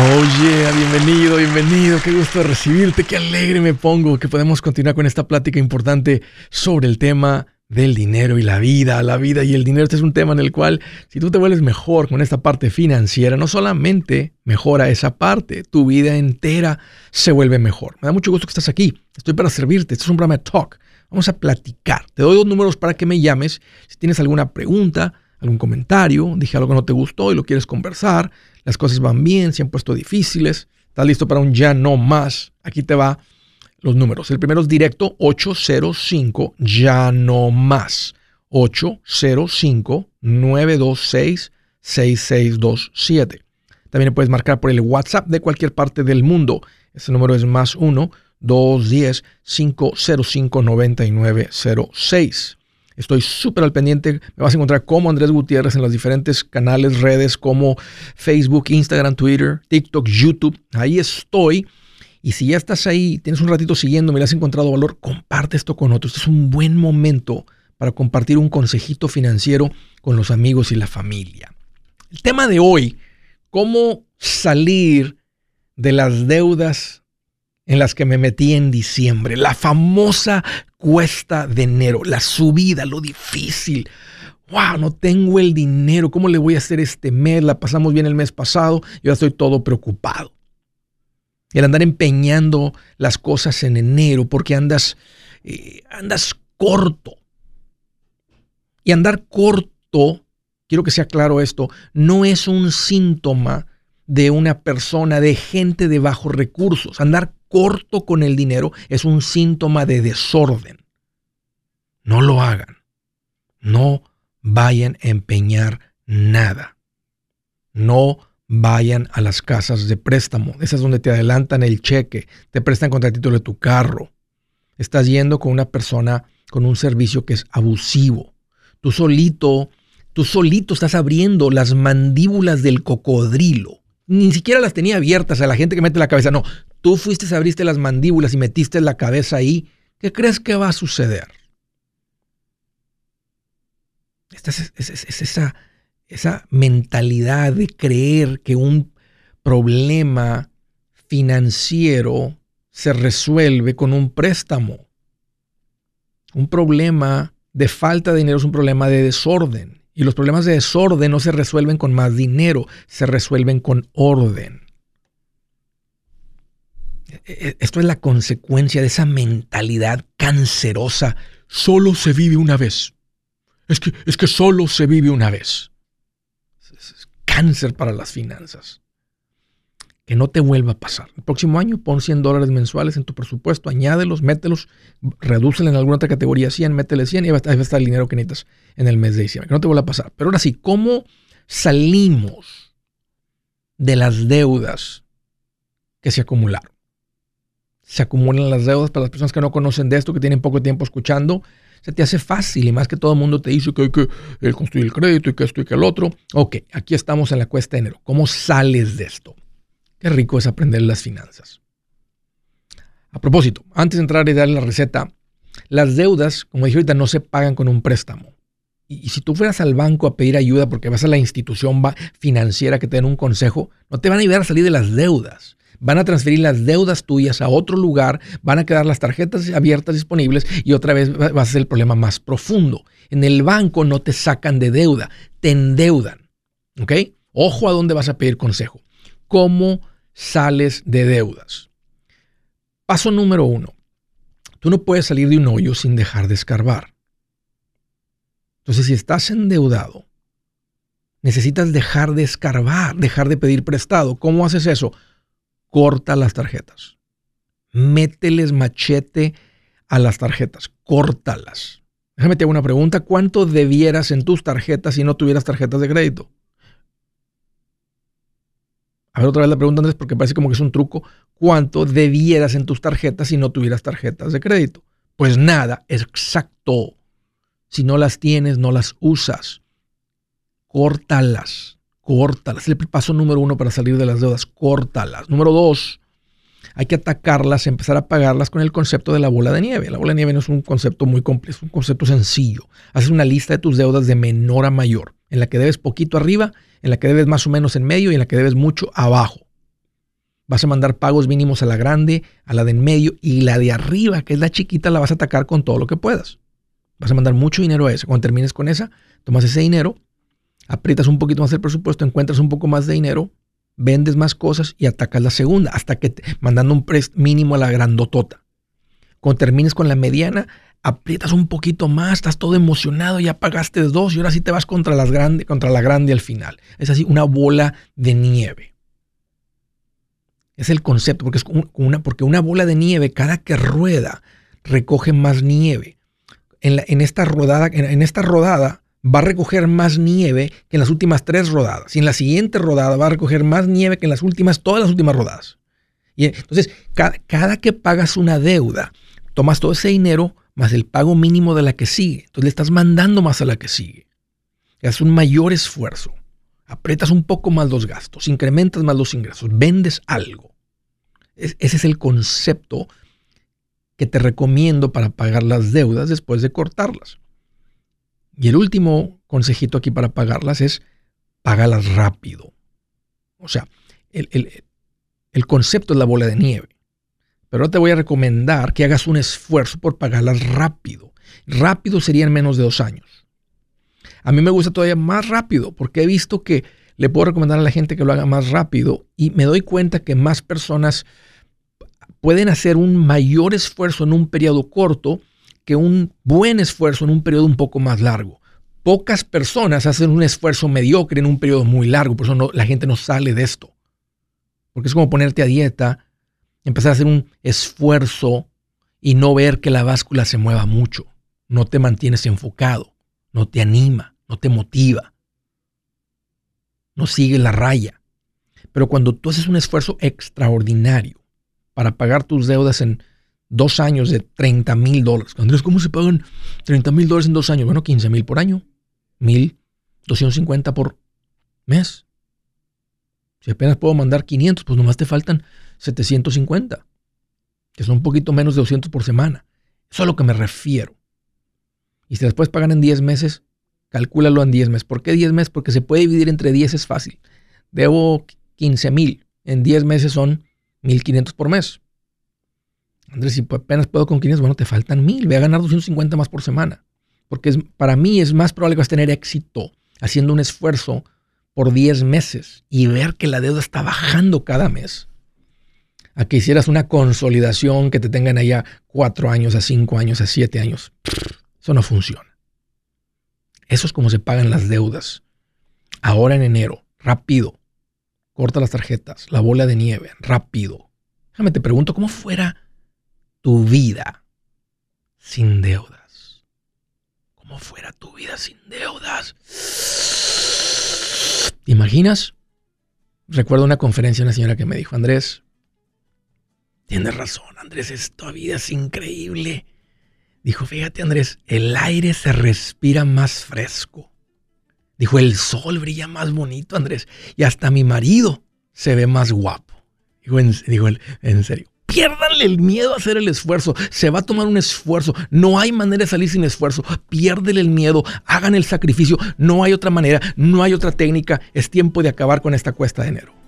Oye, bienvenido, bienvenido. Qué gusto recibirte, qué alegre me pongo que podemos continuar con esta plática importante sobre el tema del dinero y la vida. La vida y el dinero. Este es un tema en el cual, si tú te vuelves mejor con esta parte financiera, no solamente mejora esa parte, tu vida entera se vuelve mejor. Me da mucho gusto que estás aquí. Estoy para servirte. Este es un programa de talk. Vamos a platicar. Te doy dos números para que me llames. Si tienes alguna pregunta, algún comentario, dije algo que no te gustó y lo quieres conversar, las cosas van bien, se han puesto difíciles, estás listo para un ya no más. Aquí te va los números. El primero es directo 805 ya no más. 805 926 6627. También puedes marcar por el WhatsApp de cualquier parte del mundo. Ese número es más 1 210 505 9906. Estoy súper al pendiente. Me vas a encontrar como Andrés Gutiérrez en los diferentes canales, redes como Facebook, Instagram, Twitter, TikTok, YouTube. Ahí estoy. Y si ya estás ahí, tienes un ratito siguiendo, me has encontrado valor, comparte esto con otros. Este es un buen momento para compartir un consejito financiero con los amigos y la familia. El tema de hoy, cómo salir de las deudas en las que me metí en diciembre, la famosa cuesta de enero, la subida, lo difícil. Wow, no tengo el dinero, ¿cómo le voy a hacer este mes? La pasamos bien el mes pasado y ahora estoy todo preocupado. El andar empeñando las cosas en enero porque andas, eh, andas corto. Y andar corto, quiero que sea claro esto, no es un síntoma de una persona, de gente de bajos recursos. Andar corto con el dinero es un síntoma de desorden. No lo hagan. No vayan a empeñar nada. No vayan a las casas de préstamo. Esas donde te adelantan el cheque, te prestan contra el título de tu carro. Estás yendo con una persona con un servicio que es abusivo. Tú solito, tú solito estás abriendo las mandíbulas del cocodrilo. Ni siquiera las tenía abiertas a la gente que mete la cabeza. No, tú fuiste, abriste las mandíbulas y metiste la cabeza ahí, ¿qué crees que va a suceder? Esta es, esa, esa mentalidad de creer que un problema financiero se resuelve con un préstamo. Un problema de falta de dinero es un problema de desorden. Y los problemas de desorden no se resuelven con más dinero, se resuelven con orden. E, e, esto es la consecuencia de esa mentalidad cancerosa. Solo se vive una vez. Es que, es que solo se vive una vez. Es, cáncer para las finanzas. Que no te vuelva a pasar. El próximo año pon 100 dólares mensuales en tu presupuesto, añádelos, mételos, redúcelo en alguna otra categoría 100, métele 100 y ahí va a estar el dinero que necesitas en el mes de diciembre. Que no te vuelva a pasar. Pero ahora sí, ¿cómo salimos de las deudas que se acumularon? Se acumulan las deudas para las personas que no conocen de esto, que tienen poco tiempo escuchando. Se te hace fácil y más que todo el mundo te dice que hay que eh, construir el crédito y que esto y que el otro. Ok, aquí estamos en la cuesta de enero. ¿Cómo sales de esto? Qué rico es aprender las finanzas. A propósito, antes de entrar y darle la receta, las deudas, como dije ahorita, no se pagan con un préstamo. Y, si tú fueras al banco a pedir ayuda porque vas a la institución financiera que te den un consejo, no te van a ayudar a salir de las deudas van a transferir las deudas tuyas a otro lugar, van a quedar las tarjetas abiertas disponibles y otra vez va a ser el problema más profundo. En el banco no te sacan de deuda, te endeudan. ¿Ok? Ojo a dónde vas a pedir consejo. ¿Cómo sales de deudas? Paso número uno. Tú no puedes salir de un hoyo sin dejar de escarbar. Entonces, si estás endeudado, necesitas dejar de escarbar, dejar de pedir prestado. ¿Cómo haces eso? Corta las tarjetas. Mételes machete a las tarjetas, córtalas. Déjame te hago una pregunta. ¿Cuánto debieras en tus tarjetas si no tuvieras tarjetas de crédito? A ver otra vez la pregunta antes porque parece como que es un truco. ¿Cuánto debieras en tus tarjetas si no tuvieras tarjetas de crédito? Pues nada, exacto. Si no las tienes, no las usas. Córtalas córtalas. Es el paso número uno para salir de las deudas, córtalas. Número dos, hay que atacarlas, empezar a pagarlas con el concepto de la bola de nieve. La bola de nieve no es un concepto muy complejo, es un concepto sencillo. Haces una lista de tus deudas de menor a mayor, en la que debes poquito arriba, en la que debes más o menos en medio y en la que debes mucho abajo. Vas a mandar pagos mínimos a la grande, a la de en medio y la de arriba, que es la chiquita, la vas a atacar con todo lo que puedas. Vas a mandar mucho dinero a esa. Cuando termines con esa, tomas ese dinero, aprietas un poquito más el presupuesto, encuentras un poco más de dinero, vendes más cosas y atacas la segunda, hasta que mandando un prest mínimo a la grandotota. Cuando termines con la mediana, aprietas un poquito más, estás todo emocionado, ya pagaste dos y ahora sí te vas contra, las grande, contra la grande al final. Es así, una bola de nieve. Es el concepto, porque, es una, porque una bola de nieve, cada que rueda, recoge más nieve. En, en esta rodada, en, esta rodada va a recoger más nieve que en las últimas tres rodadas. Y en la siguiente rodada va a recoger más nieve que en las últimas, todas las últimas rodadas. Y entonces, cada, que pagas una deuda, tomas todo ese dinero más el pago mínimo de la que sigue. Entonces le estás mandando más a la que sigue. Haces un mayor esfuerzo. Apretas un poco más los gastos, incrementas más los ingresos, vendes algo. ese es el concepto que te recomiendo para pagar las deudas después de cortarlas. Y el último consejito aquí para pagarlas es págalas rápido. O sea, el, el concepto es la bola de nieve. Pero ahora te voy a recomendar que hagas un esfuerzo por pagarlas rápido. Rápido sería en menos de dos años. A mí me gusta todavía más rápido porque he visto que le puedo recomendar a la gente que lo haga más rápido y me doy cuenta que más personas pueden hacer un mayor esfuerzo en un periodo corto que un buen esfuerzo en un periodo un poco más largo. Pocas personas hacen un esfuerzo mediocre en un periodo muy largo, por eso la gente no sale de esto. Porque es como ponerte a dieta empezar a hacer un esfuerzo y no ver que la báscula se mueva mucho. No te mantienes enfocado, no te anima, no te motiva, no sigue la raya. Pero cuando tú haces un esfuerzo extraordinario para pagar tus deudas en dos años de 30 mil dólares. Andrés, ¿cómo se pagan 30 mil dólares en dos años? Bueno, 15 mil por año, 1.250 por mes. Si apenas puedo mandar 500, pues nomás te faltan 750, que son un poquito menos de 200 por semana. Eso es a lo que me refiero. Y si después pagan en 10 meses, calcúlalo en 10 meses. ¿Por qué 10 meses? Porque se puede dividir entre 10 es fácil. Debo 15 mil. En 10 meses son 1500 por mes. Andrés, si apenas puedo con 500, bueno, te faltan 1000. Voy a ganar 250 más por semana. Porque para mí es más probable que vas a tener éxito haciendo un esfuerzo por 10 meses y ver que la deuda está bajando cada mes a que hicieras una consolidación que te tengan allá cuatro años, a cinco años, a siete años. Eso no funciona. Eso es como se pagan las deudas. Ahora en enero, rápido. Corta las tarjetas, la bola de nieve, rápido. Déjame te pregunto, ¿cómo fuera tu vida sin deudas? ¿Cómo fuera tu vida sin deudas? ¿Te imaginas? Recuerdo una conferencia de una señora que me dijo, Andrés, Tienes razón, Andrés, esta vida es increíble. Dijo, fíjate, Andrés, el aire se respira más fresco. Dijo, el sol brilla más bonito, Andrés. Y hasta mi marido se ve más guapo. Dijo, en, dijo, en serio. Piérdanle el miedo a hacer el esfuerzo. Se va a tomar un esfuerzo. No hay manera de salir sin esfuerzo. Piérdele el miedo. Hagan el sacrificio. No hay otra manera. No hay otra técnica. Es tiempo de acabar con esta cuesta de enero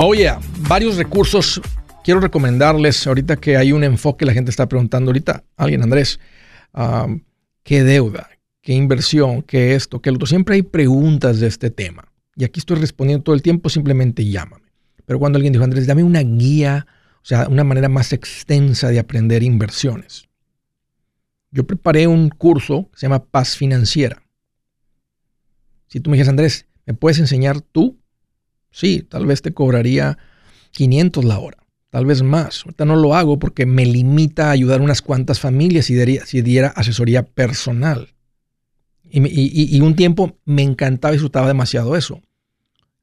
Oye, varios recursos. Quiero recomendarles ahorita que hay un enfoque, la gente está preguntando ahorita, alguien, Andrés, ¿qué deuda? ¿Qué inversión? ¿Qué esto? ¿Qué lo otro? Siempre hay preguntas de este tema. Y aquí estoy respondiendo todo el tiempo, simplemente llámame. Pero cuando alguien dijo, Andrés, dame una guía, o sea, una manera más extensa de aprender inversiones. Yo preparé un curso que se llama Paz Financiera. Si tú me dices, Andrés, ¿me puedes enseñar tú? Sí, tal vez te cobraría 500 la hora, tal vez más. Ahorita no lo hago porque me limita a ayudar unas cuantas familias si diera, asesoría personal. Y, un tiempo me encantaba y disfrutaba demasiado eso.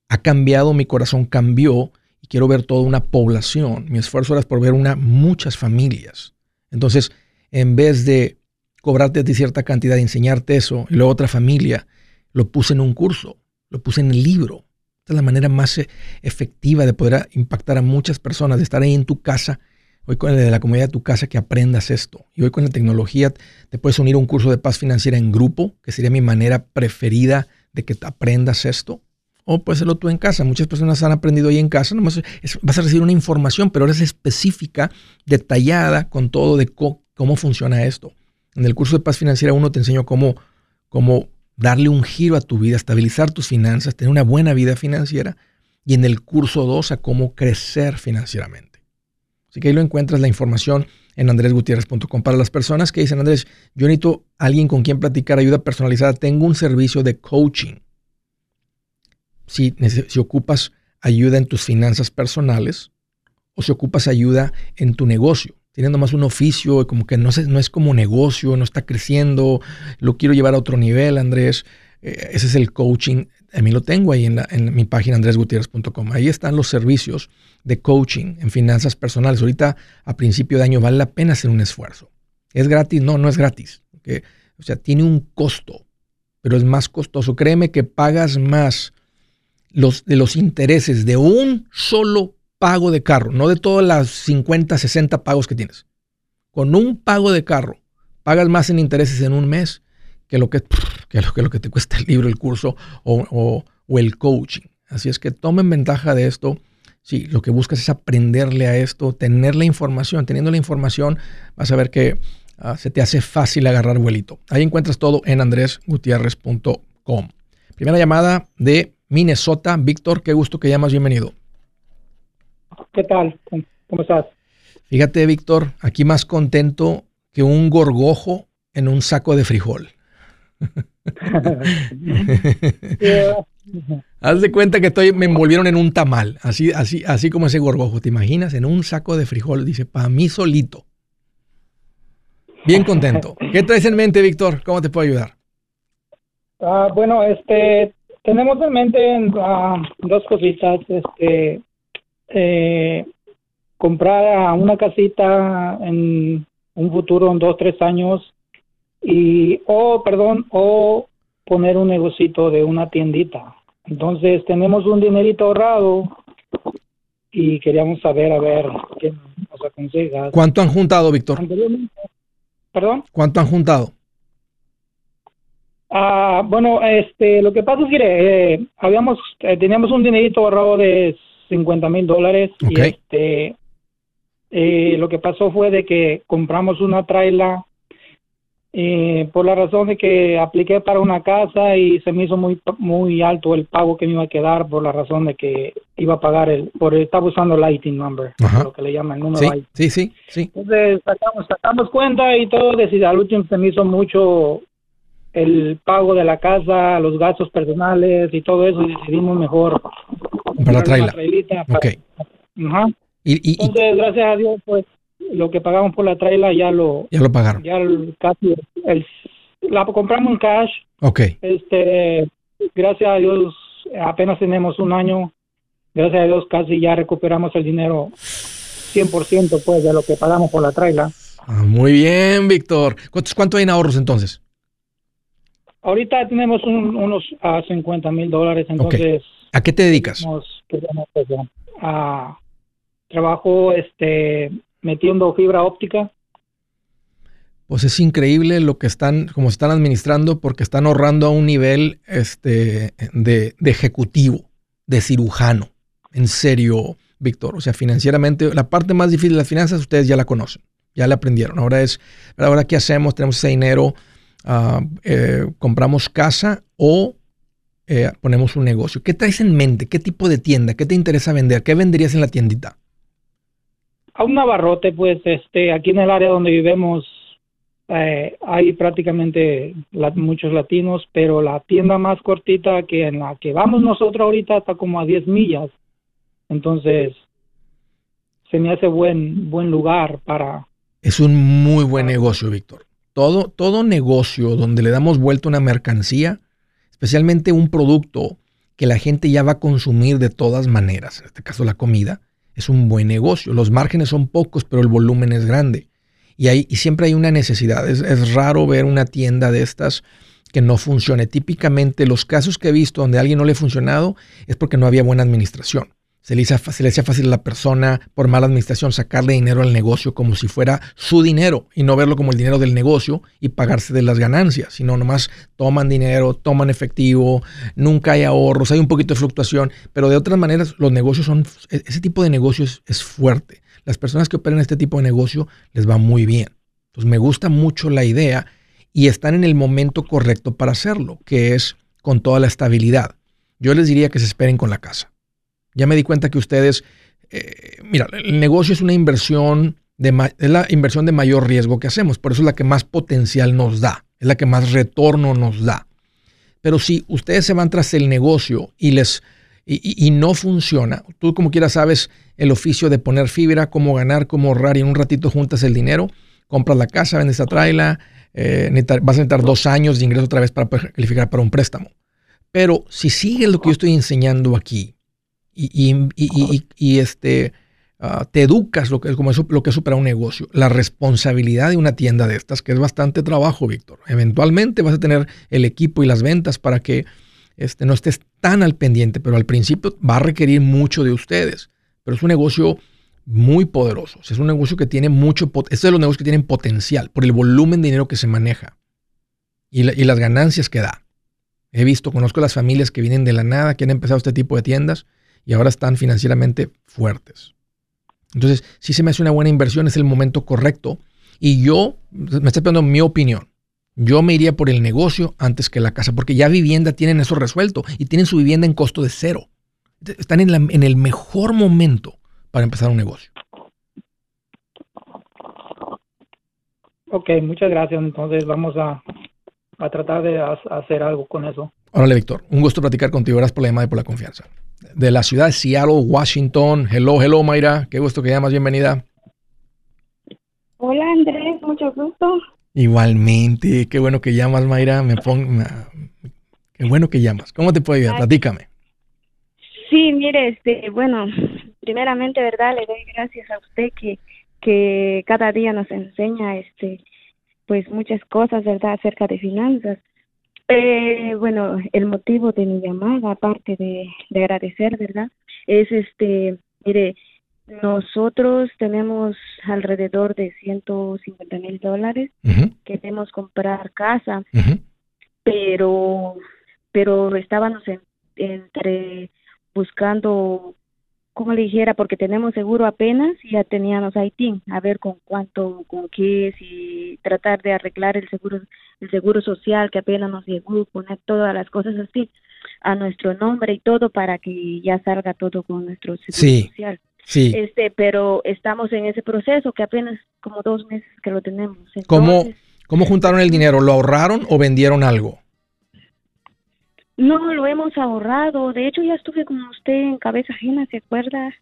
Ha cambiado, mi corazón cambió y quiero ver toda una población. Mi esfuerzo era por ver una, muchas familias. Entonces, en vez de cobrarte de cierta cantidad, enseñarte eso, y luego otra familia, lo puse en un curso, lo puse en el libro. Esta es la manera más eh, efectiva de poder impactar a muchas personas, de estar ahí en tu casa, hoy con la comunidad de tu casa, que aprendas esto. Y hoy con la tecnología te puedes unir a un curso de paz financiera en grupo, que sería mi manera preferida de que aprendas esto. O puedes hacerlo tú en casa. Muchas personas han aprendido ahí en casa. Nomás vas a recibir una información, pero ahora es específica, detallada, con todo de cómo funciona esto. En el curso de paz financiera uno te enseño cómo, cómo darle un giro a tu vida, estabilizar tus finanzas, tener una buena vida financiera y en el curso 2 a cómo crecer financieramente. Así que ahí lo encuentras la información en andresgutierrez.com. Para las personas que dicen, Andrés, yo necesito alguien con quien platicar, ayuda personalizada, tengo un servicio de coaching. Si, si ocupas ayuda en tus finanzas personales o si ocupas ayuda en tu negocio, teniendo más un oficio, como que no, no es como negocio, no está creciendo, lo quiero llevar a otro nivel, Andrés. Eh, ese es el coaching. A mí lo tengo ahí en, en mi página andresgutierrez.com. Ahí están los servicios de coaching en finanzas personales. Ahorita a principio de año vale la pena hacer un esfuerzo. ¿Es gratis? No, no es gratis. O sea, tiene un costo, pero es más costoso. Créeme que pagas más los, de los intereses de un solo pago de carro, no de todas las 50, 60 pagos que tienes. Con un pago de carro, pagas más en intereses en un mes que lo que, que lo, que, te cuesta el libro, el curso o, o, el coaching. Así es que tomen ventaja de esto. Si lo que buscas es aprenderle a esto, tener la información. Teniendo la información, vas a ver que ah, se te hace fácil agarrar vuelito. Ahí encuentras todo en andresgutierrez.com. Primera llamada de Minnesota. Víctor, qué gusto que llamas. Bienvenido. ¿Qué tal? ¿Cómo estás? Fíjate, Víctor, aquí más contento que un gorgojo en un saco de frijol. Haz de cuenta que estoy, me envolvieron en un tamal, así, así, así como ese gorgojo, ¿te imaginas? En un saco de frijol, dice, para mí solito. Bien contento. ¿Qué traes en mente, Víctor? ¿Cómo te puedo ayudar? Ah, bueno, este, tenemos en mente ah, dos cositas. Este, eh, comprar una casita en un futuro, en dos, tres años, y, o, perdón, o poner un negocito de una tiendita. Entonces tenemos un dinerito ahorrado y queríamos saber, a ver, qué nos aconsejas. ¿Cuánto han juntado, Víctor? ¿Perdón? ¿Cuánto han juntado? Ah, bueno, este, lo que pasa es que eh, habíamos, eh, teníamos un dinerito ahorrado de 50 mil dólares y este Eh, lo que pasó fue de que compramos una traila eh, por la razón de que apliqué para una casa y se me hizo muy muy alto el pago que me iba a quedar por la razón de que iba a pagar el por estaba usando lighting number lo que le llaman el número sí, sí sí entonces sacamos sacamos cuenta y todo decir al último se me hizo mucho el pago de la casa los gastos personales y todo eso y decidimos mejor para la traila. okay. Ajá. Y, y, entonces gracias a Dios pues lo que pagamos por la traila ya lo ya lo pagaron. ya casi el, la compramos en cash. Ok. Este gracias a Dios apenas tenemos un año gracias a Dios casi ya recuperamos el dinero 100% pues de lo que pagamos por la traila. Ah, muy bien Víctor. ¿Cuántos, cuánto hay en ahorros entonces ahorita tenemos unos a 50 mil dólares entonces a qué te dedicas a trabajo este metiendo fibra óptica. Pues es increíble lo que están, como están administrando, porque están ahorrando a un nivel este, de, ejecutivo, de cirujano. En serio, Víctor. O sea, financieramente, la parte más difícil de las finanzas, ustedes ya la conocen, ya la aprendieron. Ahora es, ahora qué hacemos, tenemos ese dinero, ah, eh, compramos casa o eh, ponemos un negocio. ¿Qué traes en mente? ¿Qué tipo de tienda? ¿Qué te interesa vender? ¿Qué venderías en la tiendita? a un abarrote, pues este, aquí en el área donde vivimos eh, hay prácticamente muchos latinos, pero la tienda más cortita que en la que vamos nosotros ahorita está como a 10 millas. Entonces, se me hace buen, buen lugar para... Es un muy buen negocio, Víctor. Todo, todo negocio donde le damos vuelta una mercancía, especialmente un producto que la gente ya va a consumir de todas maneras, en este caso la comida, es un buen negocio. Los márgenes son pocos, pero el volumen es grande. Y, hay, y siempre hay una necesidad. Es, raro ver una tienda de estas que no funcione. Típicamente los casos que he visto donde a alguien no le ha funcionado es porque no había buena administración. Se le, hacía fácil a la persona por mala administración sacarle dinero al negocio como si fuera su dinero y no verlo como el dinero del negocio y pagarse de las ganancias, sino nomás toman dinero, toman efectivo, nunca hay ahorros, hay un poquito de fluctuación, pero de otras maneras los negocios son, e-, ese tipo de negocios es fuerte. Las personas que operan este tipo de negocio les va muy bien. Entonces me gusta mucho la idea y están en el momento correcto para hacerlo, que es con toda la estabilidad. Yo les diría que se esperen con la casa. Ya me di cuenta que ustedes, eh, mira, el negocio es una inversión, de es la inversión de mayor riesgo que hacemos, por eso es la que más potencial nos da, es la que más retorno nos da. Pero si ustedes se van tras el negocio y les y, no funciona, tú como quieras sabes el oficio de poner fibra, cómo ganar, cómo ahorrar y en un ratito juntas el dinero, compras la casa, vendes esa traila, eh, vas a necesitar dos años de ingreso otra vez para calificar para un préstamo. Pero si sigues lo que yo estoy enseñando aquí, y, este, ah, te educas lo que, es, como eso, lo que es superar un negocio. La responsabilidad de una tienda de estas, que es bastante trabajo, Víctor. Eventualmente vas a tener el equipo y las ventas para que este, no estés tan al pendiente, pero al principio va a requerir mucho de ustedes. Pero es un negocio muy poderoso. Es un negocio que tiene mucho, es de los negocios que tienen potencial por el volumen de dinero que se maneja y, y las ganancias que da. He visto, conozco las familias que vienen de la nada, que han empezado este tipo de tiendas y ahora están financieramente fuertes. Entonces, si se me hace una buena inversión, es el momento correcto. Y yo, me estoy pidiendo mi opinión, yo me iría por el negocio antes que la casa, porque ya vivienda tienen eso resuelto y tienen su vivienda en costo de cero. Están en, en el mejor momento para empezar un negocio. Ok, muchas gracias. Entonces vamos a, a tratar de hacer algo con eso. Órale, Víctor. Un gusto platicar contigo. Gracias por la llamada y por la confianza de la ciudad de Seattle, Washington. Hello, hello, Mayra. Qué gusto que llamas. Bienvenida. Hola, Andrés. Mucho gusto. Igualmente. Qué bueno que llamas, Mayra. Me pongo... Qué bueno que llamas. ¿Cómo te puedo ayudar? Platícame. Sí, mire, este, bueno, primeramente, ¿verdad? Le doy gracias a usted que, que cada día nos enseña, este, pues muchas cosas, ¿verdad? Acerca de finanzas. Eh, bueno, el motivo de mi llamada, aparte de, agradecer, ¿verdad? Es este, mire, nosotros tenemos alrededor de 150 mil dólares. Queremos comprar casa, pero, pero estábamos entre buscando como le dijera, porque tenemos seguro apenas y ya teníamos Haití, a ver con cuánto, con qué, si tratar de arreglar el seguro, el seguro social que apenas nos llegó, poner todas las cosas así a nuestro nombre y todo para que ya salga todo con nuestro seguro social. Sí. Este, pero estamos en ese proceso que apenas como dos meses que lo tenemos. ¿Cómo, ¿Cómo juntaron el dinero? ¿Lo ahorraron o vendieron algo? No, lo hemos ahorrado. De hecho, ya estuve con usted en cabeza ajena, ¿se acuerda?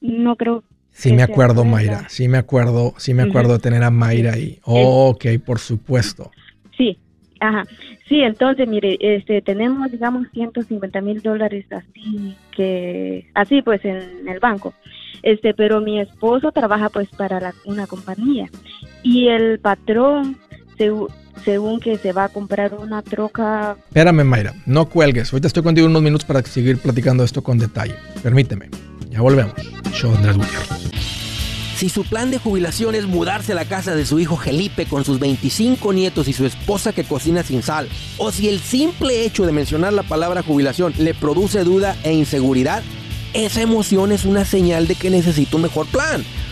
No creo. Sí me acuerdo, Mayra. Sí me acuerdo, sí me acuerdo de tener a Mayra ahí. ok, por supuesto. Sí, ajá. Sí, entonces, mire, este, tenemos, digamos, 150 mil dólares así que, así pues en el banco. Este, pero mi esposo trabaja pues para una compañía y el patrón se, según que se va a comprar una troca. Espérame, Mayra, no cuelgues. Ahorita estoy contigo unos minutos para seguir platicando esto con detalle. Permíteme. Ya volvemos. Show Andrés Gutiérrez. Si su plan de jubilación es mudarse a la casa de su hijo Felipe con sus 25 nietos y su esposa que cocina sin sal, o si el simple hecho de mencionar la palabra jubilación le produce duda e inseguridad, esa emoción es una señal de que necesita un mejor plan.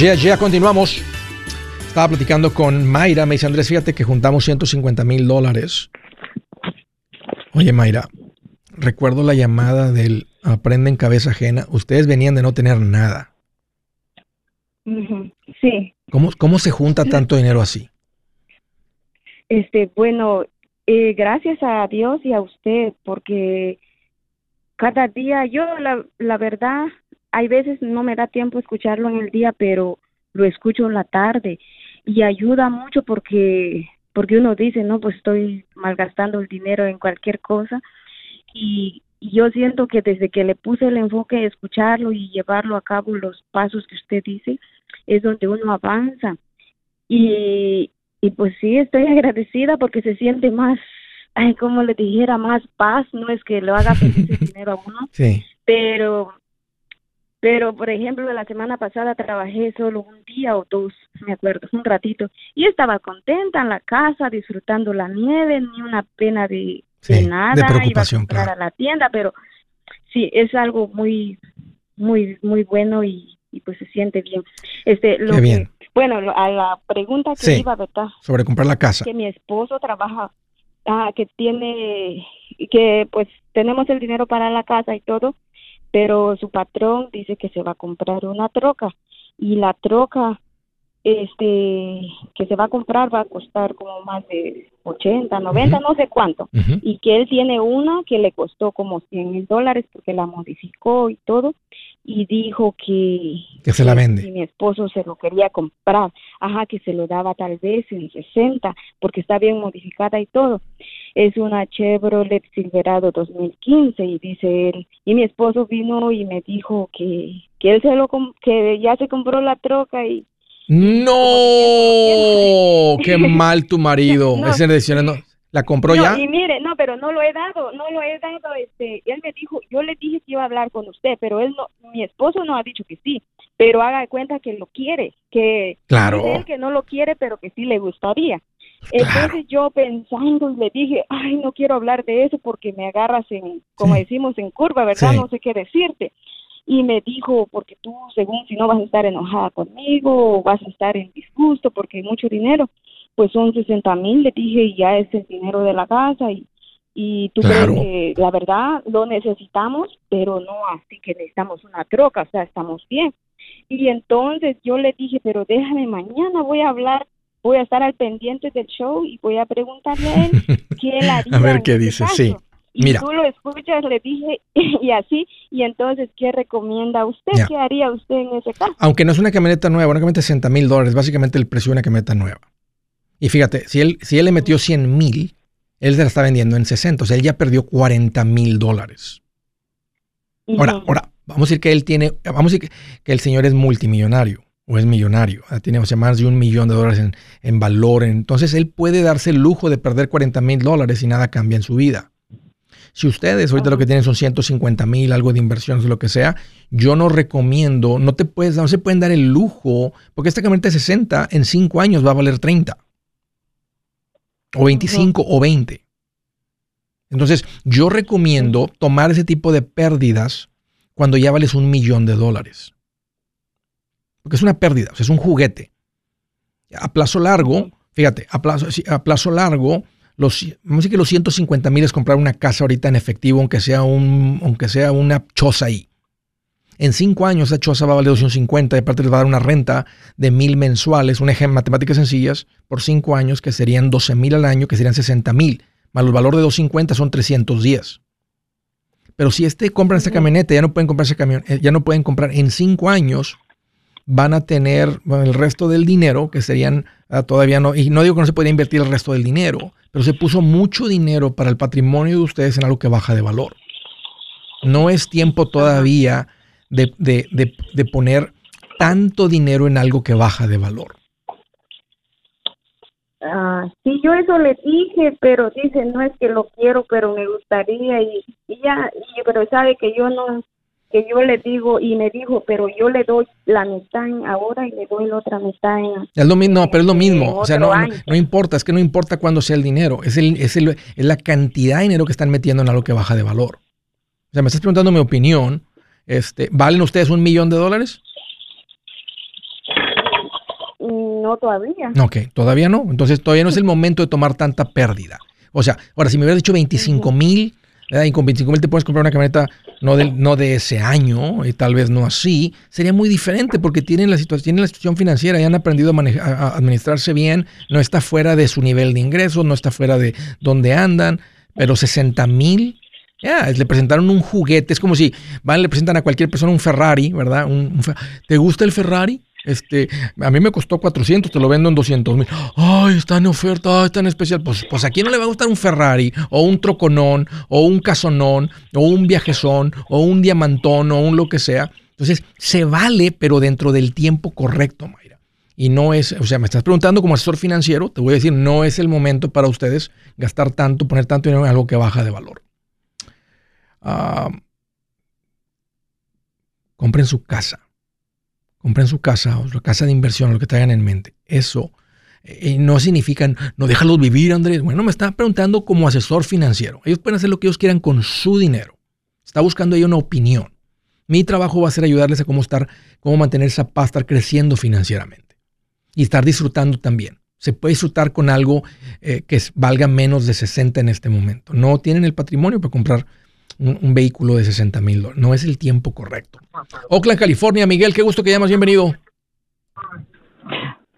Ya, ya continuamos. Estaba platicando con Mayra. Me dice Andrés, fíjate que juntamos 150 mil dólares. Oye, Mayra, recuerdo la llamada del Aprende en cabeza ajena. Ustedes venían de no tener nada. Sí. ¿Cómo, ¿Cómo se junta tanto dinero así? Este, bueno, eh, gracias a Dios y a usted, porque cada día, yo la, la verdad, hay veces no me da tiempo escucharlo en el día, pero lo escucho en la tarde y ayuda mucho porque porque uno dice, no, pues estoy malgastando el dinero en cualquier cosa y, yo siento que desde que le puse el enfoque de escucharlo y llevarlo a cabo los pasos que usted dice, es donde uno avanza. Y, y pues sí, estoy agradecida porque se siente más, ay, como le dijera, más paz, no es que lo haga feliz el dinero a uno, sí. pero pero, por ejemplo, la semana pasada trabajé solo un día o dos, me acuerdo, un ratito, y estaba contenta en la casa, disfrutando la nieve, ni una pena de, nada, de preocupación, iba a, a la tienda, pero sí, es algo muy, muy, muy bueno y, pues se siente bien. Este, lo bien. bueno, a la pregunta que iba, ¿verdad? Sobre comprar la casa. Que mi esposo trabaja, ah, que tiene, que pues tenemos el dinero para la casa y todo, pero su patrón dice que se va a comprar una troca y la troca este que se va a comprar va a costar como más de 80, 90, no sé cuánto. Y que él tiene una que le costó como 100 mil dólares porque la modificó y todo. Y dijo que... Que se la vende. Y mi esposo se lo quería comprar. Ajá, que se lo daba tal vez en 60 porque está bien modificada y todo. Es una Chevrolet Silverado 2015 y dice él. Y mi esposo vino y me dijo que, que él se lo... que ya se compró la troca y no, qué mal tu marido. No, Esa decisión no, ¿La compró ya? Y mire, no, pero no lo he dado, no lo he dado. Este, él me dijo, yo le dije que iba a hablar con usted, pero él no, mi esposo no ha dicho que sí, pero haga de cuenta que lo quiere, que claro. él que no lo quiere, pero que sí le gustaría. Entonces yo pensando le dije, ay, no quiero hablar de eso porque me agarras en, como decimos, en curva, ¿verdad? No sé qué decirte y me dijo, porque tú, según si no vas a estar enojada conmigo o vas a estar en disgusto porque hay mucho dinero, pues son 60 mil, le dije, y ya es el dinero de la casa y, y tú crees que la verdad lo necesitamos, pero no así que necesitamos una troca, o sea, estamos bien. Y entonces yo le dije, pero déjame mañana, voy a hablar, voy a estar al pendiente del show y voy a preguntarle a él qué él haría. a ver qué dice, sí. Y Mira. tú lo escuchas, le dije, y así, y entonces, ¿qué recomienda usted? ¿Qué haría usted en ese caso? Aunque no es una camioneta nueva, una camioneta de 60 mil dólares, básicamente el precio de una camioneta nueva. Y fíjate, si él, si él le metió 100 mil, él se la está vendiendo en 60, o sea, él ya perdió 40 mil dólares. Ahora, ahora, vamos a decir que él tiene, vamos a decir que, el señor es multimillonario o es millonario, tiene o sea, más de un millón de dólares en, en valor, entonces él puede darse el lujo de perder 40 mil dólares y nada cambia en su vida. Si ustedes ahorita lo que tienen son 150 mil, algo de inversiones, lo que sea, yo no recomiendo, no te puedes, no se pueden dar el lujo, porque esta camioneta de 60 en 5 años va a valer 30 o 25 o 20. Entonces, yo recomiendo tomar ese tipo de pérdidas cuando ya vales un millón de dólares. Porque es una pérdida, o sea, es un juguete. A plazo largo, fíjate, a plazo, a plazo largo, los, vamos a decir que los 150 mil es comprar una casa ahorita en efectivo, aunque sea, un, aunque sea una choza ahí. En cinco años esa choza va a valer 250 y aparte les va a dar una renta de mil mensuales, un ejemplo, matemáticas sencillas, por cinco años que serían 12 mil al año, que serían 60 mil, más el valor de 250 son 310. Pero si este compran esta camioneta, ya no pueden comprar ese camión, eh, ya no pueden comprar en cinco años, van a tener el resto del dinero, que serían ah, todavía no, y no digo que no se pueda invertir el resto del dinero, pero se puso mucho dinero para el patrimonio de ustedes en algo que baja de valor. No es tiempo todavía de, poner tanto dinero en algo que baja de valor? Ah, sí, yo eso le dije, pero dice, no es que lo quiero, pero me gustaría y, ya, pero sabe que yo no, que yo le digo y me dijo, pero yo le doy la mitad ahora y le doy la otra mitad en... Es lo mismo, pero es lo mismo, o sea, no, no, importa, es que no importa cuándo sea el dinero, es, el, es, el, es la cantidad de dinero que están metiendo en algo que baja de valor. O sea, me estás preguntando mi opinión, este, ¿Valen ustedes un millón de dólares? No todavía. Ok, todavía no. Entonces todavía no es el momento de tomar tanta pérdida. O sea, ahora si me hubieras dicho 25 mil, y con 25 mil te puedes comprar una camioneta no de, no de ese año, y tal vez no así, sería muy diferente porque tienen la situación, tienen la situación financiera y han aprendido a, administrarse bien, no está fuera de su nivel de ingresos, no está fuera de donde andan, pero 60 mil ya, le presentaron un juguete. Es como si van, le presentan a cualquier persona un Ferrari, ¿verdad? ¿Te gusta el Ferrari? Este, a mí me costó 400, te lo vendo en 200 mil. Ay, está en oferta, está en especial. Pues, pues a quién no le va a gustar un Ferrari, o un troconón, o un casonón, o un viajezón, o un diamantón, o un lo que sea. Entonces, se vale, pero dentro del tiempo correcto, Mayra. Y no es, o sea, me estás preguntando como asesor financiero, te voy a decir, no es el momento para ustedes gastar tanto, poner tanto dinero en algo que baja de valor. Ah, compren su casa. Compren su casa o su casa de inversión, lo que traigan en mente. Eso eh, no significa, no déjalos vivir, Andrés. Bueno, me está preguntando como asesor financiero. Ellos pueden hacer lo que ellos quieran con su dinero. Está buscando ahí una opinión. Mi trabajo va a ser ayudarles a cómo estar, cómo mantener esa paz, estar creciendo financieramente y estar disfrutando también. Se puede disfrutar con algo eh, que valga menos de 60 en este momento. No tienen el patrimonio para comprar un, vehículo de 60 mil dólares. No es el tiempo correcto. Oakland, California. Miguel, qué gusto que llamas. Bienvenido.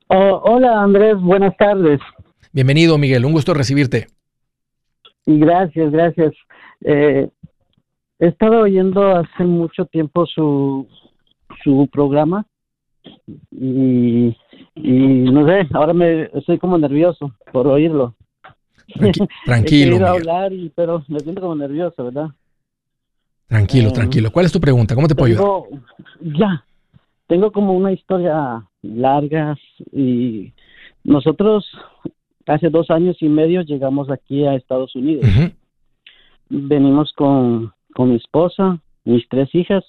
Oh, hola, Andrés. Buenas tardes. Bienvenido, Miguel. Un gusto recibirte. Y gracias, gracias. Eh, he estado oyendo hace mucho tiempo su, su programa y, y no sé, ahora me estoy como nervioso por oírlo. tranquilo. He hablar, pero me siento como nervioso, ¿verdad? Tranquilo, eh, tranquilo. ¿Cuál es tu pregunta? ¿Cómo te puedo ayudar? Ya, tengo como una historia larga y nosotros hace dos años y medio llegamos aquí a Estados Unidos. Venimos con, con mi esposa, mis tres hijas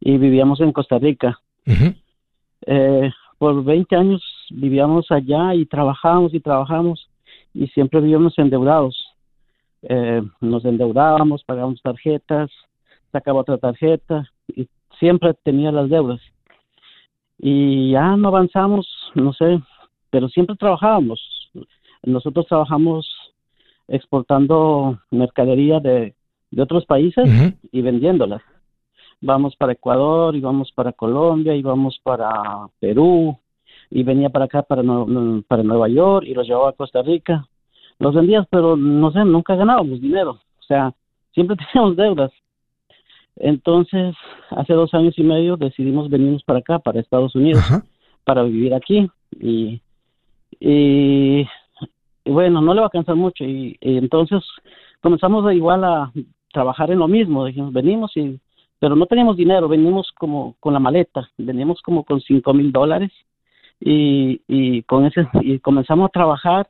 y vivíamos en Costa Rica. Eh, por 20 años vivíamos allá y trabajábamos y trabajábamos y siempre vivíamos endeudados. Eh, nos endeudábamos, pagábamos tarjetas, sacaba otra tarjeta y siempre tenía las deudas. Y ya no avanzamos, no sé, pero siempre trabajábamos. Nosotros trabajamos exportando mercadería de, de otros países y vendiéndolas. Vamos para Ecuador, y vamos para Colombia, y vamos para Perú, y venía para acá, para, para Nueva York, y los llevaba a Costa Rica. Los vendías, pero no sé, nunca ganábamos dinero. O sea, siempre teníamos deudas. Entonces, hace dos años y medio decidimos venirnos para acá, para Estados Unidos, para vivir aquí. Y, y, bueno, no le va a cansar mucho. Y, entonces comenzamos a igual a trabajar en lo mismo. Dijimos, venimos y, pero no teníamos dinero, venimos como con la maleta, veníamos como con cinco mil dólares y, y con ese, y comenzamos a trabajar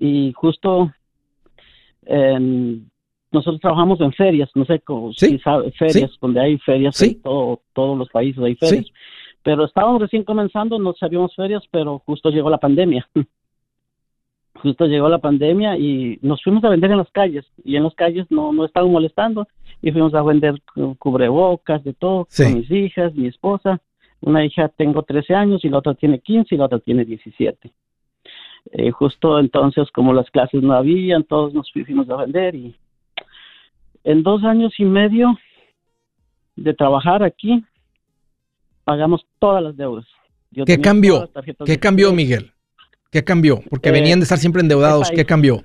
y justo nosotros trabajamos en ferias, no sé cómo, si sabe, ferias, donde hay ferias en todo, todos los países hay ferias. Pero estábamos recién comenzando, no sabíamos ferias, pero justo llegó la pandemia. justo llegó la pandemia y nos fuimos a vender en las calles y en las calles no, no estaban molestando y fuimos a vender cubrebocas, de todo, con mis hijas, mi esposa. Una hija tengo 13 años y la otra tiene 15 y la otra tiene 17. Eh, justo entonces, como las clases no habían, todos nos fuimos a vender y en dos años y medio de trabajar aquí, pagamos todas las deudas. ¿Qué cambió? ¿Qué cambió, Miguel? ¿Qué cambió? Porque venían de estar siempre endeudados. ¿Qué cambió?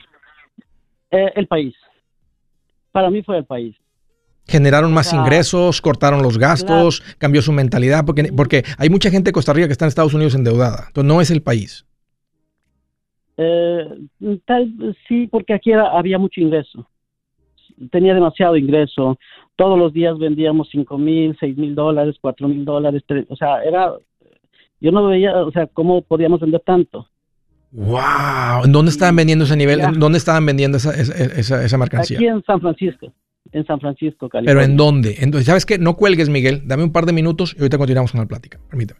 Eh, el país. Para mí fue el país. Generaron más ingresos, cortaron los gastos, cambió su mentalidad, porque, porque hay mucha gente de Costa Rica que está en Estados Unidos endeudada. Entonces no es el país. Eh, tal, sí, porque aquí había mucho ingreso. Tenía demasiado ingreso. Todos los días vendíamos cinco mil, seis mil dólares, cuatro mil dólares. O sea, era. Yo no veía, o sea, cómo podíamos vender tanto. ¡Wow! ¿En dónde estaban vendiendo ese nivel? ¿En dónde estaban vendiendo esa, esa, esa, mercancía? Aquí en San Francisco. En San Francisco, California. ¿Pero en dónde? Entonces, ¿sabes qué? No cuelgues, Miguel. Dame un par de minutos y ahorita continuamos con la plática. Permíteme.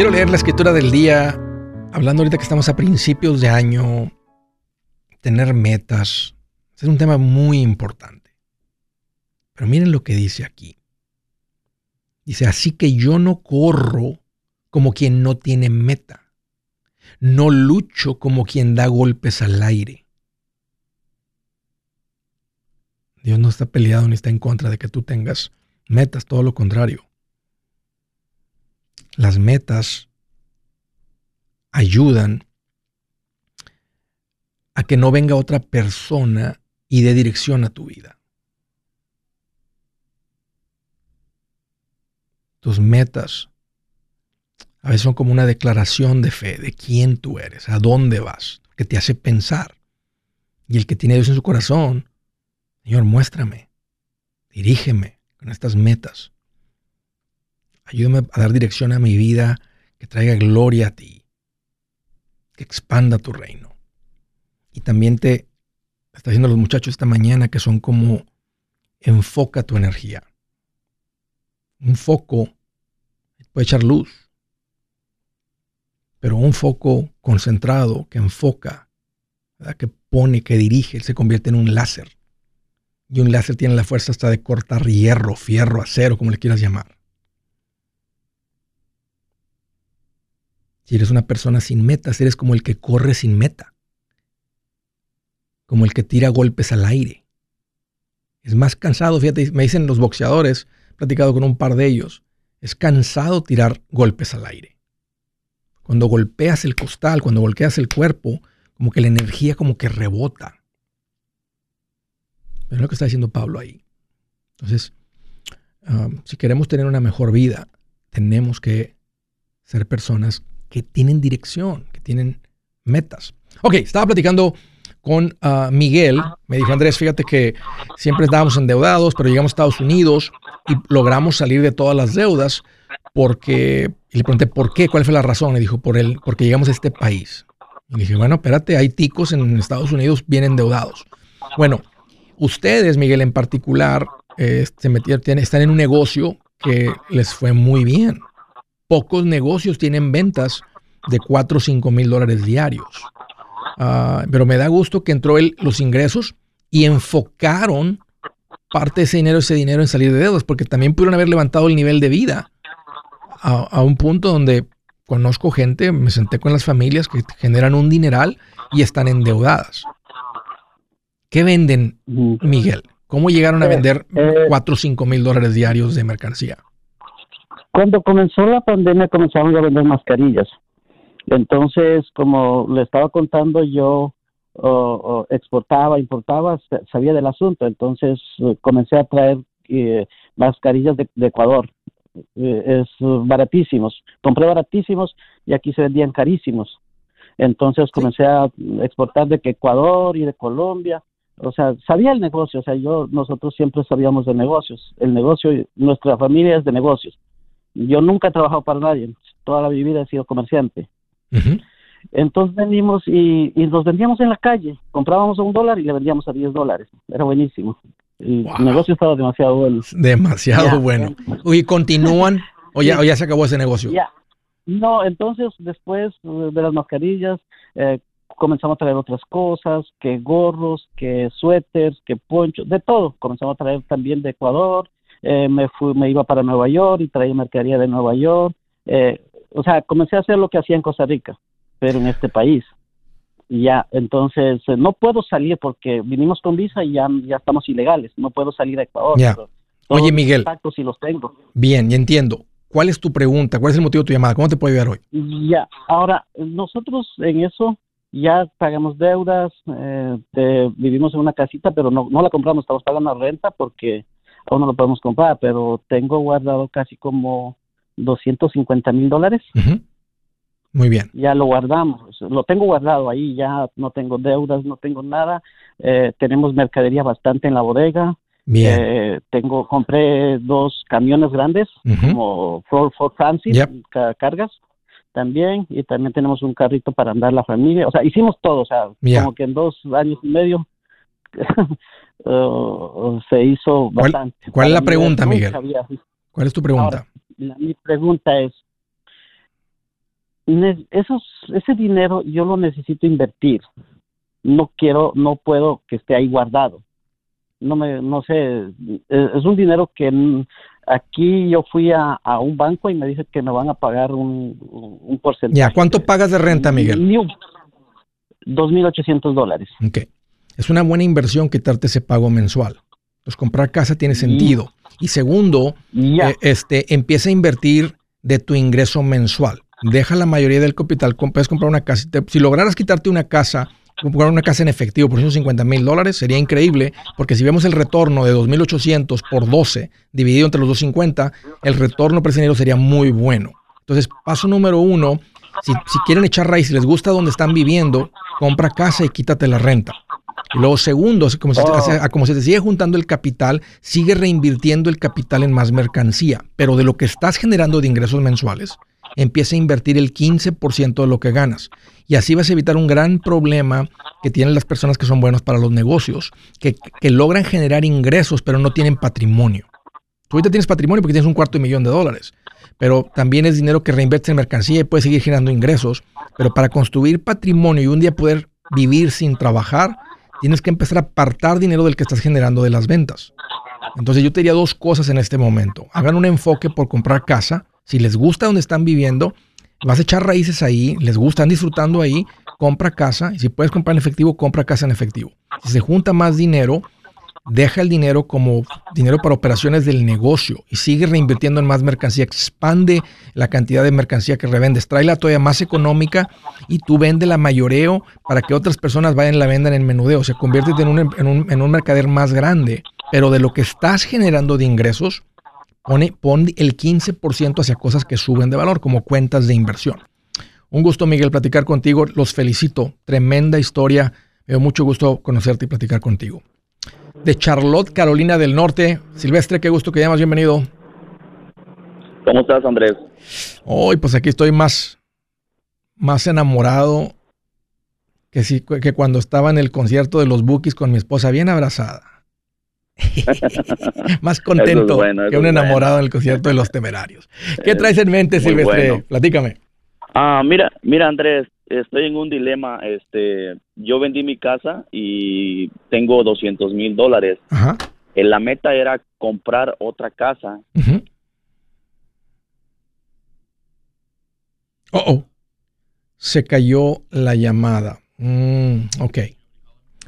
Quiero leer la escritura del día, hablando ahorita que estamos a principios de año, tener metas. es un tema muy importante. Pero miren lo que dice aquí. Dice, así que yo no corro como quien no tiene meta. No lucho como quien da golpes al aire. Dios no está peleado ni está en contra de que tú tengas metas, todo lo contrario las metas ayudan a que no venga otra persona y dé dirección a tu vida. Tus metas a veces son como una declaración de fe de quién tú eres, a dónde vas, que te hace pensar. Y el que tiene Dios en su corazón, Señor, muéstrame, dirígeme con estas metas. Ayúdame a dar dirección a mi vida, que traiga gloria a ti, que expanda tu reino. Y también te está diciendo los muchachos esta mañana que son como enfoca tu energía. Un foco puede echar luz, pero un foco concentrado que enfoca, que pone, que dirige, se convierte en un láser. Y un láser tiene la fuerza hasta de cortar hierro, fierro, acero, como le quieras llamar. Si eres una persona sin metas, eres como el que corre sin meta, como el que tira golpes al aire. Es más cansado, fíjate, me dicen los boxeadores, he platicado con un par de ellos, es cansado tirar golpes al aire. Cuando golpeas el costal, cuando golpeas el cuerpo, como que la energía como que rebota. Es lo que está diciendo Pablo ahí. Entonces, um, si queremos tener una mejor vida, tenemos que ser personas que tienen dirección, que tienen metas. Ok, estaba platicando con uh, Miguel. Me dijo, Andrés, fíjate que siempre estábamos endeudados, pero llegamos a Estados Unidos y logramos salir de todas las deudas porque, y le pregunté, ¿por qué? ¿Cuál fue la razón? Y dijo, por él, porque llegamos a este país. Y dije, bueno, espérate, hay ticos en Estados Unidos bien endeudados. Bueno, ustedes, Miguel, en particular, eh, se metieron, están en un negocio que les fue muy bien. Pocos negocios tienen ventas de 4 o 5 mil dólares diarios. Ah, pero me da gusto que entró el, los ingresos y enfocaron parte de ese dinero, ese dinero en salir de deudas, porque también pudieron haber levantado el nivel de vida a, un punto donde conozco gente, me senté con las familias que generan un dineral y están endeudadas. ¿Qué venden, Miguel? ¿Cómo llegaron a eh, vender 4 o 5 mil dólares diarios de mercancía? Cuando comenzó la pandemia comenzamos a vender mascarillas. Entonces, como le estaba contando, yo exportaba, importaba, sabía del asunto. Entonces eh, comencé a traer eh, mascarillas de, Ecuador. Eh, es baratísimos. Compré baratísimos y aquí se vendían carísimos. Entonces comencé a exportar de Ecuador y de Colombia. O sea, sabía el negocio. O sea, yo, nosotros siempre sabíamos de negocios. El negocio, nuestra familia es de negocios. Yo nunca he trabajado para nadie. Toda mi vida he sido comerciante. Entonces vendimos y, y, los vendíamos en la calle. Comprábamos a un dólar y le vendíamos a 10 dólares. Era buenísimo. El negocio estaba demasiado bueno. Demasiado bueno. ¿Y continúan o ya, ya se acabó ese negocio? Ya. No, entonces después de las mascarillas eh, comenzamos a traer otras cosas, que gorros, que suéteres, que ponchos, de todo. Comenzamos a traer también de Ecuador. Eh, me, fui, me iba para Nueva York y traía mercadería de Nueva York. Eh, o sea, comencé a hacer lo que hacía en Costa Rica, pero en este país. Y ya, entonces, eh, no puedo salir porque vinimos con visa y ya, ya estamos ilegales. No puedo salir a Ecuador. Ya. Oye, Miguel. Los tengo. Bien, y entiendo. ¿Cuál es tu pregunta? ¿Cuál es el motivo de tu llamada? ¿Cómo te puedo ayudar hoy? Ya, ahora, nosotros en eso ya pagamos deudas, eh, vivimos en una casita, pero no, no la compramos, estamos pagando la renta porque aún no lo podemos comprar, pero tengo guardado casi como 250 mil dólares. Muy bien. Ya lo guardamos, lo tengo guardado ahí, ya no tengo deudas, no tengo nada. Eh, tenemos mercadería bastante en la bodega. Bien. Eh, tengo, compré dos camiones grandes, como Ford, Ford Fancy, cargas también, y también tenemos un carrito para andar la familia. O sea, hicimos todo, o sea, como que en dos años y medio uh, se hizo bastante. ¿Cuál, es la pregunta, Miguel? ¿Cuál es tu pregunta? mi pregunta es, esos, ese dinero yo lo necesito invertir. No quiero, no puedo que esté ahí guardado. No me, no sé, es un dinero que aquí yo fui a, un banco y me dice que me van a pagar un, un porcentaje. Ya, ¿cuánto pagas de renta, Miguel? 2.800 dólares. Es una buena inversión quitarte ese pago mensual. Pues comprar casa tiene sentido. Y segundo, eh, este, empieza a invertir de tu ingreso mensual. Deja la mayoría del capital, puedes comprar una casa. Si lograras quitarte una casa, comprar una casa en efectivo por 150 mil dólares, sería increíble, porque si vemos el retorno de 2.800 por 12 dividido entre los 250, el retorno por sería muy bueno. Entonces, paso número uno, si, si quieren echar raíz, y les gusta donde están viviendo, compra casa y quítate la renta. Luego, segundo, como se, oh. como se te sigue juntando el capital, sigue reinvirtiendo el capital en más mercancía, pero de lo que estás generando de ingresos mensuales, empieza a invertir el 15% de lo que ganas. Y así vas a evitar un gran problema que tienen las personas que son buenas para los negocios, que, que logran generar ingresos, pero no tienen patrimonio. Tú ahorita tienes patrimonio porque tienes un cuarto de millón de dólares, pero también es dinero que reinviertes en mercancía y puedes seguir generando ingresos. Pero para construir patrimonio y un día poder vivir sin trabajar, tienes que empezar a apartar dinero del que estás generando de las ventas. Entonces yo te diría dos cosas en este momento. Hagan un enfoque por comprar casa. Si les gusta donde están viviendo, vas a echar raíces ahí, les gusta, están disfrutando ahí, compra casa. Y si puedes comprar en efectivo, compra casa en efectivo. Si se junta más dinero, deja el dinero como dinero para operaciones del negocio y sigue reinvirtiendo en más mercancía, expande la cantidad de mercancía que revendes, la todavía más económica y tú vende la mayoreo para que otras personas vayan y la vendan en menudeo. Se convierte en un, en, un, en un mercader más grande, pero de lo que estás generando de ingresos, pone, pon el 15% hacia cosas que suben de valor, como cuentas de inversión. Un gusto, Miguel, platicar contigo. Los felicito. Tremenda historia. Me dio mucho gusto conocerte y platicar contigo de Charlotte, Carolina del Norte. Silvestre, qué gusto que llamas, bienvenido. ¿Cómo estás, Andrés? Hoy, pues aquí estoy más, más enamorado que, si, que cuando estaba en el concierto de los Bookies con mi esposa, bien abrazada. más contento que un enamorado en el concierto de los temerarios. ¿Qué traes en mente, Silvestre? Platícame. Ah, mira, mira, Andrés, estoy en un dilema. Este, yo vendí mi casa y tengo 200 mil dólares. Ajá. Eh, la meta era comprar otra casa. Oh, oh. Se cayó la llamada. Mm, ok.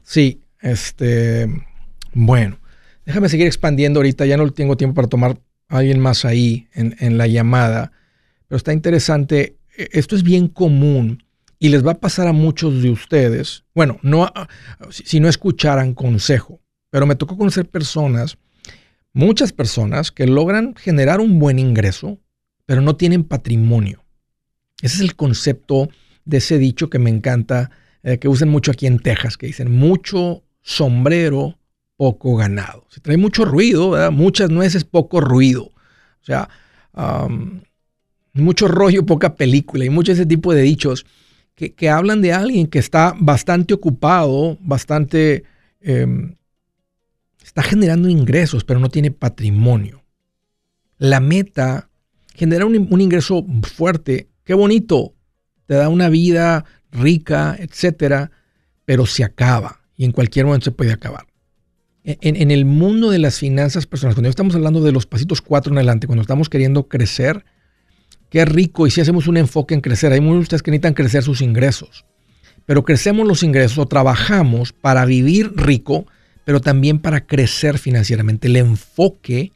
Sí, este. Bueno, déjame seguir expandiendo ahorita. Ya no tengo tiempo para tomar a alguien más ahí en, en la llamada. Pero está interesante. E, esto es bien común y les va a pasar a muchos de ustedes, bueno, no si no escucharan consejo, pero me tocó conocer personas, muchas personas que logran generar un buen ingreso, pero no tienen patrimonio. Ese es el concepto de ese dicho que me encanta, eh, que usan mucho aquí en Texas, que dicen mucho sombrero, poco ganado. Se trae mucho ruido, muchas nueces, poco ruido. O sea, mucho rollo, poca película y mucho ese tipo de dichos que, hablan de alguien que está bastante ocupado, bastante... Em, está generando ingresos, pero no tiene patrimonio. La meta, genera un, ingreso fuerte, qué bonito, te da una vida rica, etcétera, pero se acaba y en cualquier momento se puede acabar. En, en, el mundo de las finanzas personales, cuando estamos hablando de los pasitos cuatro en adelante, cuando estamos queriendo crecer, Qué rico y si hacemos un enfoque en crecer. Hay muchos que necesitan crecer sus ingresos. Pero crecemos los ingresos o trabajamos para vivir rico, pero también para crecer financieramente. El enfoque,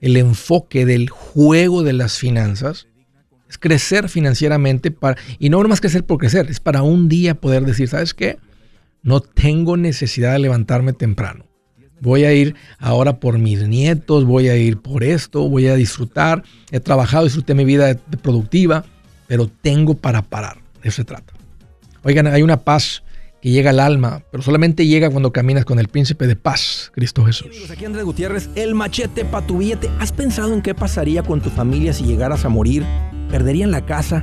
el enfoque del juego de las finanzas es crecer financieramente para, y no más crecer por crecer, es para un día poder decir, ¿sabes qué? No tengo necesidad de levantarme temprano. Voy a ir ahora por mis nietos, voy a ir por esto, voy a disfrutar. He trabajado, disfruté mi vida productiva, pero tengo para parar. De eso se trata. Oigan, hay una paz que llega al alma, pero solamente llega cuando caminas con el príncipe de paz, Cristo Jesús. aquí Andrés Gutiérrez, el machete para tu billete. ¿Has pensado en qué pasaría con tu familia si llegaras a morir? ¿Perderían la casa?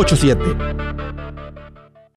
87